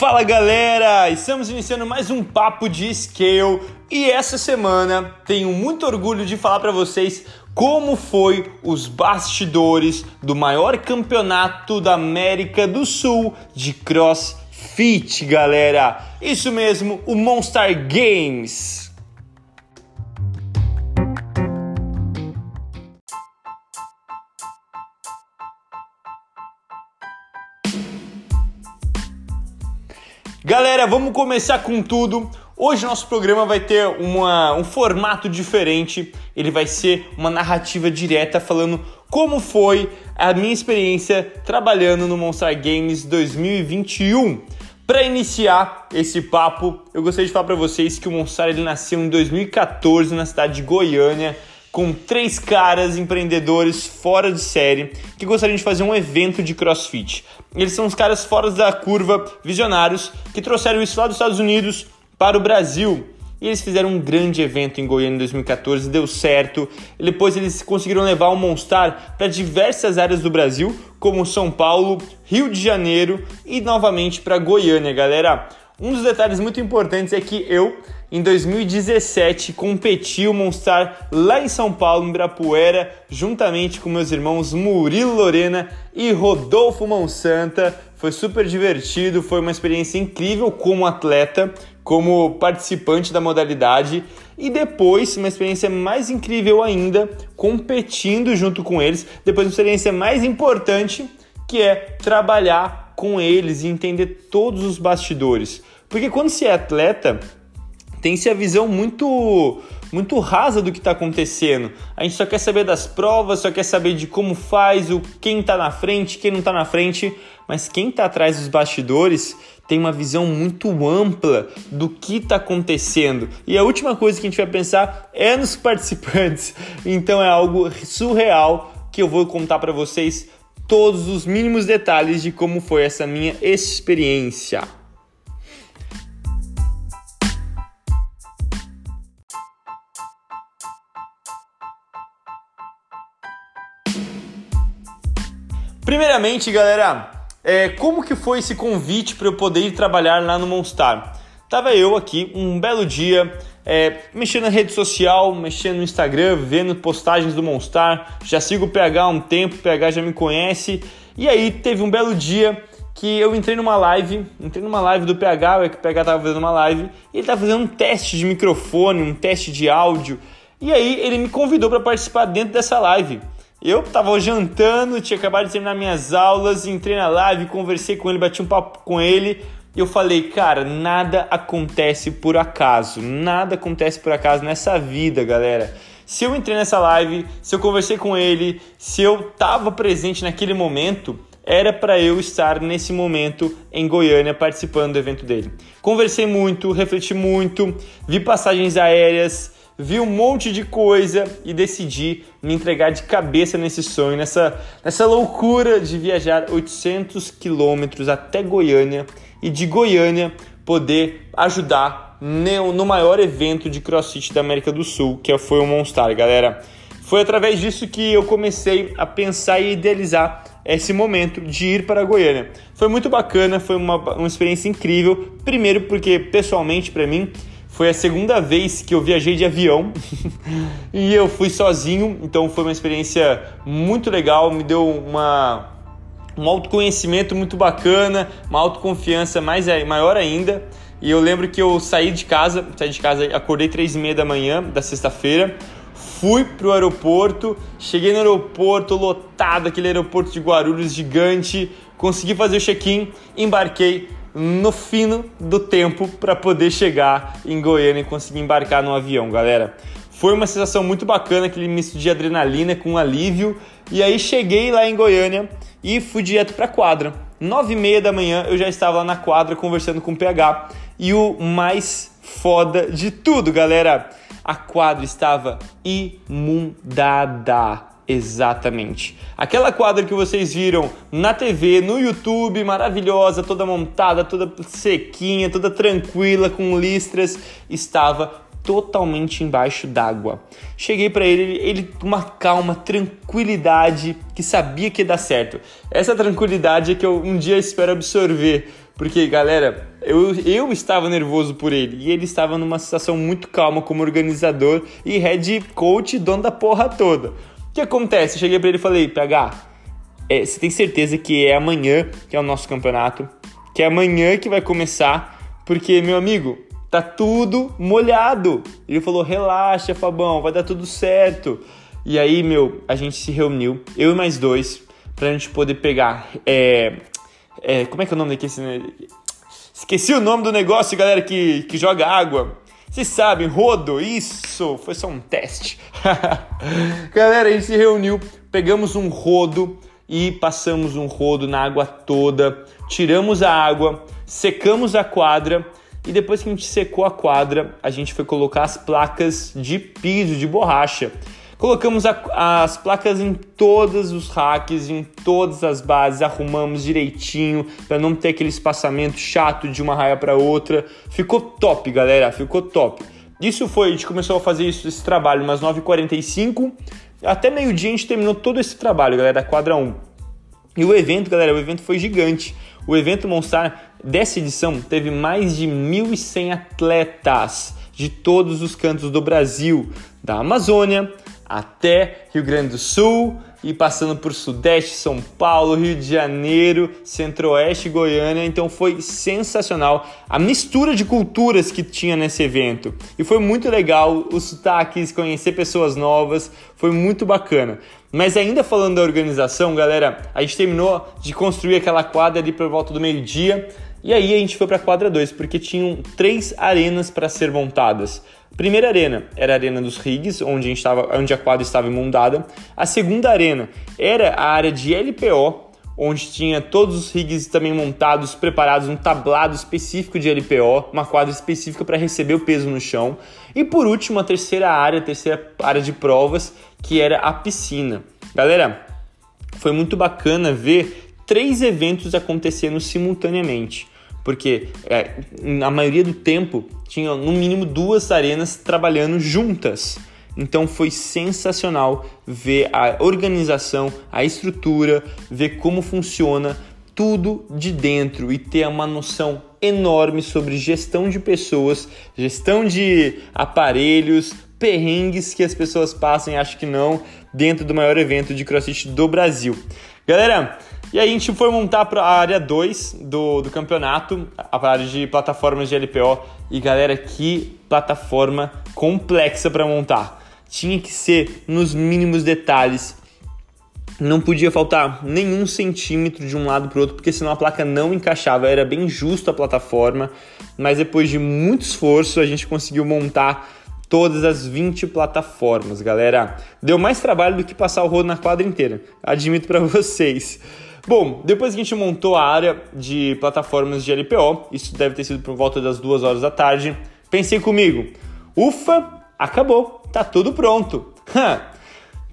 Fala galera, estamos iniciando mais um papo de scale e essa semana tenho muito orgulho de falar para vocês como foi os bastidores do maior campeonato da América do Sul de CrossFit, galera. Isso mesmo, o Monster Games. Galera, vamos começar com tudo. Hoje nosso programa vai ter uma, um formato diferente. Ele vai ser uma narrativa direta falando como foi a minha experiência trabalhando no Monster Games 2021. Para iniciar esse papo, eu gostaria de falar para vocês que o Monster ele nasceu em 2014 na cidade de Goiânia com três caras empreendedores fora de série que gostariam de fazer um evento de crossfit. Eles são os caras fora da curva, visionários, que trouxeram isso lá dos Estados Unidos para o Brasil. E eles fizeram um grande evento em Goiânia em 2014, deu certo. E depois eles conseguiram levar o Monstar para diversas áreas do Brasil, como São Paulo, Rio de Janeiro e novamente para Goiânia, galera. Um dos detalhes muito importantes é que eu em 2017 competi o Monstar lá em São Paulo, em Ibirapuera, juntamente com meus irmãos Murilo Lorena e Rodolfo Monsanta. Foi super divertido, foi uma experiência incrível como atleta, como participante da modalidade e depois uma experiência mais incrível ainda, competindo junto com eles. Depois uma experiência mais importante, que é trabalhar com eles e entender todos os bastidores. Porque quando se é atleta, tem-se a visão muito muito rasa do que está acontecendo. A gente só quer saber das provas, só quer saber de como faz, o quem está na frente, quem não está na frente, mas quem está atrás dos bastidores tem uma visão muito ampla do que está acontecendo. E a última coisa que a gente vai pensar é nos participantes. Então é algo surreal que eu vou contar para vocês todos os mínimos detalhes de como foi essa minha experiência. Primeiramente, galera, é, como que foi esse convite para eu poder ir trabalhar lá no Monstar? Tava eu aqui um belo dia, é, mexendo na rede social, mexendo no Instagram, vendo postagens do Monstar. Já sigo o PH há um tempo, o PH já me conhece. E aí teve um belo dia que eu entrei numa live, entrei numa live do PH, é que o PH tava fazendo uma live, e ele tava fazendo um teste de microfone, um teste de áudio. E aí ele me convidou para participar dentro dessa live. Eu tava jantando, tinha acabado de terminar minhas aulas, entrei na live, conversei com ele, bati um papo com ele. E eu falei, cara, nada acontece por acaso. Nada acontece por acaso nessa vida, galera. Se eu entrei nessa live, se eu conversei com ele, se eu tava presente naquele momento, era para eu estar nesse momento em Goiânia participando do evento dele. Conversei muito, refleti muito, vi passagens aéreas, vi um monte de coisa e decidi me entregar de cabeça nesse sonho, nessa, nessa loucura de viajar 800 quilômetros até Goiânia e de Goiânia poder ajudar no maior evento de crossfit da América do Sul, que foi o Monstar, galera. Foi através disso que eu comecei a pensar e idealizar esse momento de ir para Goiânia. Foi muito bacana, foi uma, uma experiência incrível. Primeiro, porque pessoalmente para mim foi a segunda vez que eu viajei de avião e eu fui sozinho, então foi uma experiência muito legal, me deu uma, um autoconhecimento muito bacana, uma autoconfiança mais, maior ainda. E eu lembro que eu saí de casa, saí de casa, acordei três e meia da manhã da sexta-feira, fui pro aeroporto, cheguei no aeroporto lotado, aquele aeroporto de Guarulhos gigante, consegui fazer o check-in, embarquei no fino do tempo para poder chegar em Goiânia e conseguir embarcar no avião, galera. Foi uma sensação muito bacana, aquele misto de adrenalina com alívio. E aí cheguei lá em Goiânia e fui direto para a quadra. Nove e meia da manhã eu já estava lá na quadra conversando com o PH. E o mais foda de tudo, galera, a quadra estava imundada. Exatamente. Aquela quadra que vocês viram na TV, no YouTube, maravilhosa, toda montada, toda sequinha, toda tranquila, com listras, estava totalmente embaixo d'água. Cheguei para ele, ele uma calma, tranquilidade, que sabia que ia dar certo. Essa tranquilidade é que eu um dia espero absorver, porque galera, Eu, eu estava nervoso por ele e ele estava numa situação muito calma como organizador e head coach, dono da porra toda. O que acontece? Eu cheguei para ele e falei: PH, é, você tem certeza que é amanhã que é o nosso campeonato? Que é amanhã que vai começar? Porque, meu amigo, tá tudo molhado. Ele falou: relaxa, Fabão, vai dar tudo certo. E aí, meu, a gente se reuniu, eu e mais dois, pra gente poder pegar. É, é, como é que é o nome daqui? Esqueci o nome do negócio, galera, que, que joga água. Vocês sabem, rodo, isso, foi só um teste. galera, a gente se reuniu, pegamos um rodo e passamos um rodo na água toda, tiramos a água, secamos a quadra e depois que a gente secou a quadra, a gente foi colocar as placas de piso, de borracha. Colocamos a, as placas em todos os racks, em todas as bases, arrumamos direitinho para não ter aquele espaçamento chato de uma raia para outra. Ficou top, galera, ficou top. Isso foi, a gente começou a fazer isso, esse trabalho umas 9h45, até meio-dia a gente terminou todo esse trabalho, galera, da quadra 1. E o evento, galera, o evento foi gigante. O evento Monstar dessa edição teve mais de 1.100 atletas de todos os cantos do Brasil, da Amazônia, até Rio Grande do Sul e passando por Sudeste, São Paulo, Rio de Janeiro, Centro-Oeste, Goiânia. Então foi sensacional a mistura de culturas que tinha nesse evento. E foi muito legal os sotaques, conhecer pessoas novas, foi muito bacana. Mas ainda falando da organização, galera, a gente terminou de construir aquela quadra ali por volta do meio-dia. E aí a gente foi para a quadra 2, porque tinham três arenas para ser montadas. Primeira arena era a Arena dos Rigs, onde a, gente tava, onde a quadra estava imundada. A segunda arena era a área de LPO, onde tinha todos os rigs também montados, preparados, um tablado específico de LPO, uma quadra específica para receber o peso no chão. E por último, a terceira área, a terceira área de provas, que era a piscina. Galera, foi muito bacana ver três eventos acontecendo simultaneamente porque é, na maioria do tempo tinha no mínimo duas arenas trabalhando juntas. Então foi sensacional ver a organização, a estrutura, ver como funciona tudo de dentro e ter uma noção enorme sobre gestão de pessoas, gestão de aparelhos, perrengues que as pessoas passam, acho que não, dentro do maior evento de CrossFit do Brasil. Galera, e aí a gente foi montar para a área 2 do, do campeonato, a área de plataformas de LPO. E galera, que plataforma complexa para montar. Tinha que ser nos mínimos detalhes. Não podia faltar nenhum centímetro de um lado para o outro, porque senão a placa não encaixava. Era bem justo a plataforma, mas depois de muito esforço a gente conseguiu montar todas as 20 plataformas, galera. Deu mais trabalho do que passar o rodo na quadra inteira, admito para vocês. Bom, depois que a gente montou a área de plataformas de LPO, isso deve ter sido por volta das duas horas da tarde, pensei comigo, ufa, acabou, tá tudo pronto.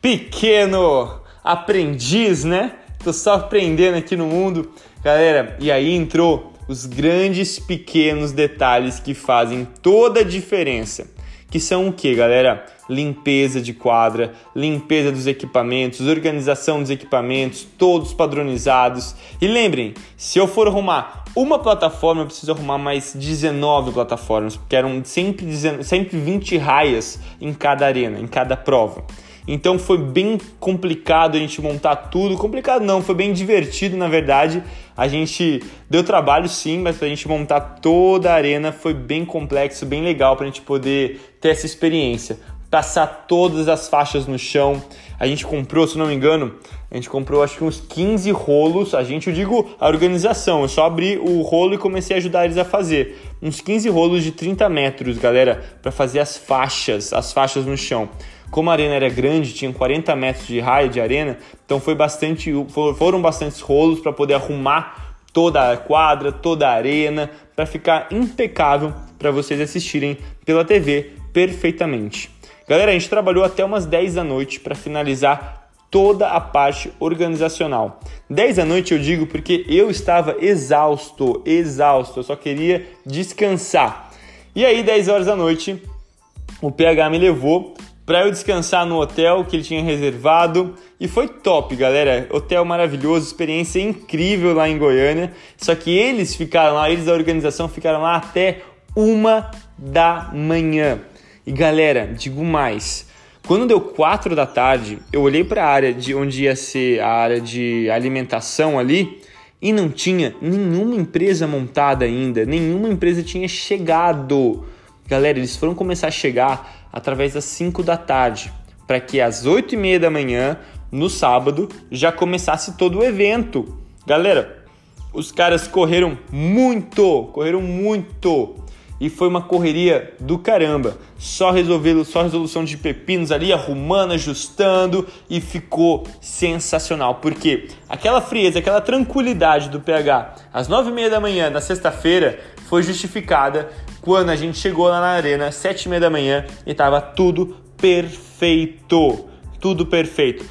Pequeno aprendiz, né? Tô só aprendendo aqui no mundo. Galera, e aí entrou os grandes pequenos detalhes que fazem toda a diferença que são o que, galera? Limpeza de quadra, limpeza dos equipamentos, organização dos equipamentos, todos padronizados. E lembrem, se eu for arrumar uma plataforma, eu preciso arrumar mais 19 plataformas, porque eram sempre, 120 raias em cada arena, em cada prova. Então foi bem complicado a gente montar tudo. Complicado não, foi bem divertido na verdade. A gente deu trabalho sim, mas para a gente montar toda a arena foi bem complexo, bem legal para a gente poder ter essa experiência. Passar todas as faixas no chão. A gente comprou, se não me engano, a gente comprou acho que uns 15 rolos. A gente, eu digo a organização, eu só abri o rolo e comecei a ajudar eles a fazer. Uns 15 rolos de 30 metros, galera, para fazer as faixas, as faixas no chão. Como a arena era grande, tinha 40 metros de raio de arena, então foi bastante, foram bastantes rolos para poder arrumar toda a quadra, toda a arena, para ficar impecável para vocês assistirem pela TV perfeitamente. Galera, a gente trabalhou até umas 10 da noite para finalizar toda a parte organizacional. 10 da noite eu digo porque eu estava exausto, exausto, eu só queria descansar. E aí, 10 horas da noite, o PH me levou para eu descansar no hotel que ele tinha reservado e foi top, galera. Hotel maravilhoso, experiência incrível lá em Goiânia. Só que eles ficaram lá, eles da organização ficaram lá até uma da manhã. E galera, digo mais. Quando deu quatro da tarde, eu olhei para a área de onde ia ser a área de alimentação ali e não tinha nenhuma empresa montada ainda, nenhuma empresa tinha chegado. Galera, eles foram começar a chegar através das 5 da tarde, para que às 8 e meia da manhã, no sábado, já começasse todo o evento. Galera, os caras correram muito, correram muito e foi uma correria do caramba. Só resolvendo, só resolução de pepinos ali, arrumando, ajustando e ficou sensacional. Porque aquela frieza, aquela tranquilidade do PH às nove e meia da manhã na sexta-feira foi justificada quando a gente chegou lá na arena sete e meia da manhã e estava tudo perfeito, tudo perfeito.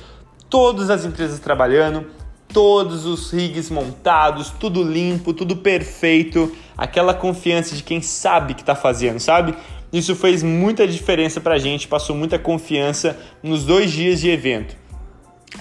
Todas as empresas trabalhando, todos os rigs montados, tudo limpo, tudo perfeito, aquela confiança de quem sabe que está fazendo, sabe? Isso fez muita diferença para a gente, passou muita confiança nos dois dias de evento.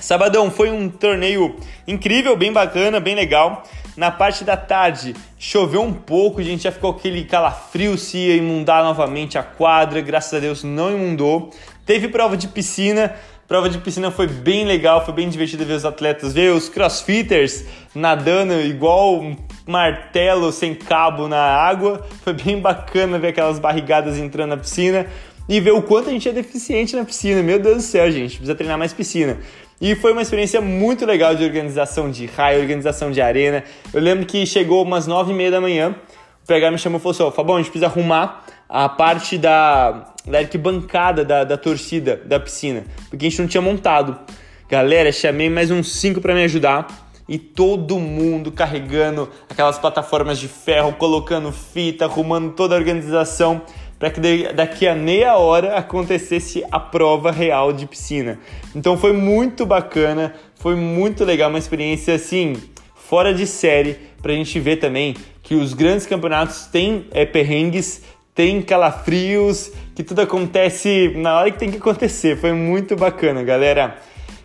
Sabadão foi um torneio incrível, bem bacana, bem legal. Na parte da tarde choveu um pouco, a gente já ficou aquele calafrio se ia inundar novamente a quadra, graças a Deus não inundou. Teve prova de piscina, Prova de piscina foi bem legal, foi bem divertido ver os atletas, ver os crossfitters nadando igual martelo sem cabo na água. Foi bem bacana ver aquelas barrigadas entrando na piscina e ver o quanto a gente é deficiente na piscina. Meu Deus do céu, gente, precisa treinar mais piscina. E foi uma experiência muito legal de organização de raio, organização de arena. Eu lembro que chegou umas nove e meia da manhã, o PH me chamou e falou assim: Fabão, a gente precisa arrumar a parte da, da arquibancada da, da torcida da piscina, porque a gente não tinha montado. Galera, chamei mais uns cinco para me ajudar e todo mundo carregando aquelas plataformas de ferro, colocando fita, arrumando toda a organização para que daqui a meia hora acontecesse a prova real de piscina. Então foi muito bacana, foi muito legal, uma experiência assim fora de série para a gente ver também que os grandes campeonatos têm é, perrengues, tem calafrios, que tudo acontece na hora que tem que acontecer. Foi muito bacana, galera.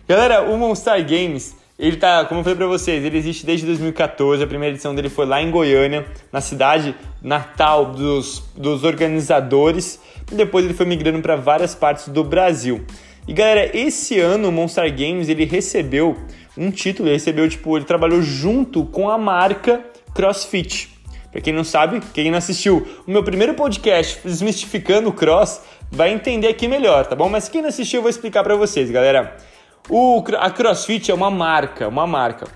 Galera, o Monster Games, ele tá, como eu falei para vocês, ele existe desde 2014. A primeira edição dele foi lá em Goiânia, na cidade natal dos, dos organizadores. E depois ele foi migrando para várias partes do Brasil. E galera, esse ano o Monster Games ele recebeu um título, ele recebeu tipo, ele trabalhou junto com a marca CrossFit. Para quem não sabe, quem não assistiu o meu primeiro podcast desmistificando o cross, vai entender aqui melhor, tá bom? Mas quem não assistiu, eu vou explicar para vocês, galera. O, a CrossFit é uma marca, uma marca.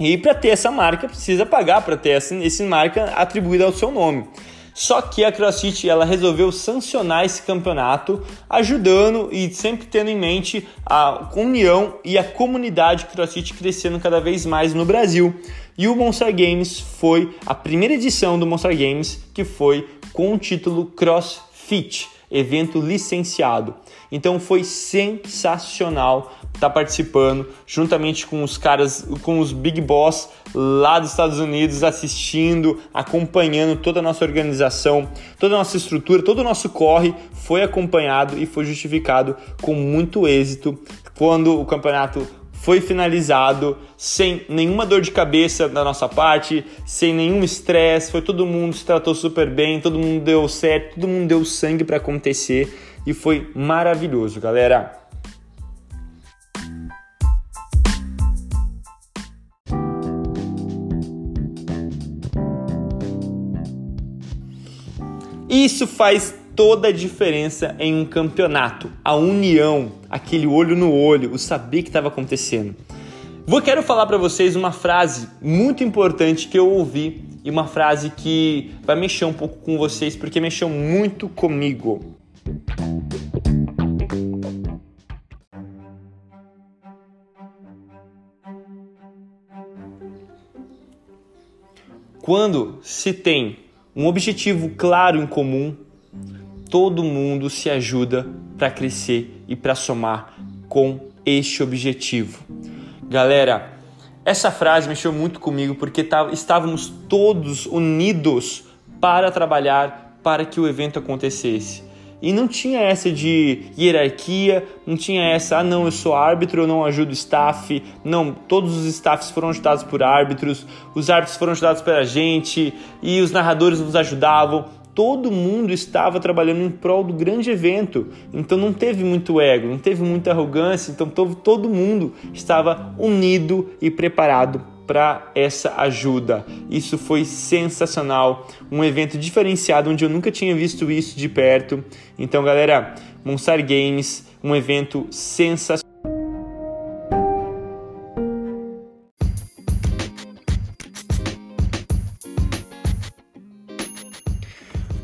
E para ter essa marca, precisa pagar para ter essa, marca atribuída ao seu nome. Só que a CrossFit ela resolveu sancionar esse campeonato, ajudando e sempre tendo em mente a união e a comunidade CrossFit crescendo cada vez mais no Brasil. E o Monster Games foi a primeira edição do Monster Games que foi com o título CrossFit, evento licenciado. Então foi sensacional estar tá participando, juntamente com os caras, com os Big Boss lá dos Estados Unidos, assistindo, acompanhando toda a nossa organização, toda a nossa estrutura, todo o nosso corre foi acompanhado e foi justificado com muito êxito quando o campeonato foi finalizado sem nenhuma dor de cabeça da nossa parte, sem nenhum estresse, foi todo mundo se tratou super bem, todo mundo deu certo, todo mundo deu sangue para acontecer e foi maravilhoso, galera. Isso faz toda a diferença em um campeonato. A união, aquele olho no olho, o saber que estava acontecendo. Vou quero falar para vocês uma frase muito importante que eu ouvi e uma frase que vai mexer um pouco com vocês porque mexeu muito comigo. Quando se tem um objetivo claro em comum, todo mundo se ajuda para crescer e para somar com este objetivo. Galera, essa frase mexeu muito comigo porque estávamos todos unidos para trabalhar para que o evento acontecesse. E não tinha essa de hierarquia, não tinha essa, ah não, eu sou árbitro, eu não ajudo o staff. Não, todos os staffs foram ajudados por árbitros, os árbitros foram ajudados pela gente e os narradores nos ajudavam todo mundo estava trabalhando em prol do grande evento. Então não teve muito ego, não teve muita arrogância, então todo mundo estava unido e preparado para essa ajuda. Isso foi sensacional, um evento diferenciado onde eu nunca tinha visto isso de perto. Então, galera, Monstar Games, um evento sensacional.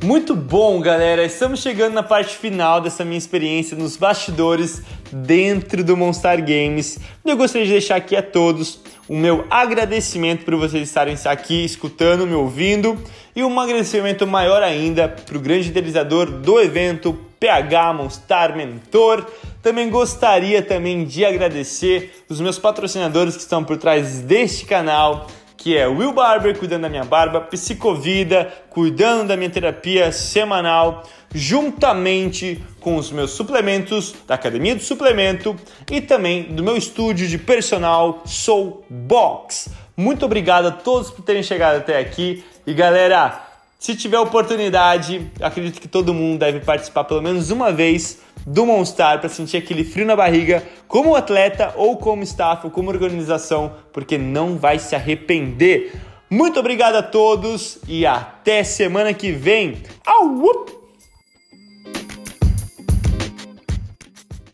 Muito bom, galera! Estamos chegando na parte final dessa minha experiência nos bastidores dentro do Monstar Games. Eu gostaria de deixar aqui a todos o meu agradecimento por vocês estarem aqui escutando, me ouvindo e um agradecimento maior ainda para o grande idealizador do evento, PH Monstar Mentor. Também gostaria também de agradecer os meus patrocinadores que estão por trás deste canal que é Will Barber cuidando da minha barba, Psicovida cuidando da minha terapia semanal, juntamente com os meus suplementos da Academia do Suplemento e também do meu estúdio de personal Soul Box. Muito obrigado a todos por terem chegado até aqui e galera, se tiver oportunidade, acredito que todo mundo deve participar pelo menos uma vez do Monstar para sentir aquele frio na barriga, como atleta ou como staff ou como organização, porque não vai se arrepender. Muito obrigado a todos e até semana que vem. Au!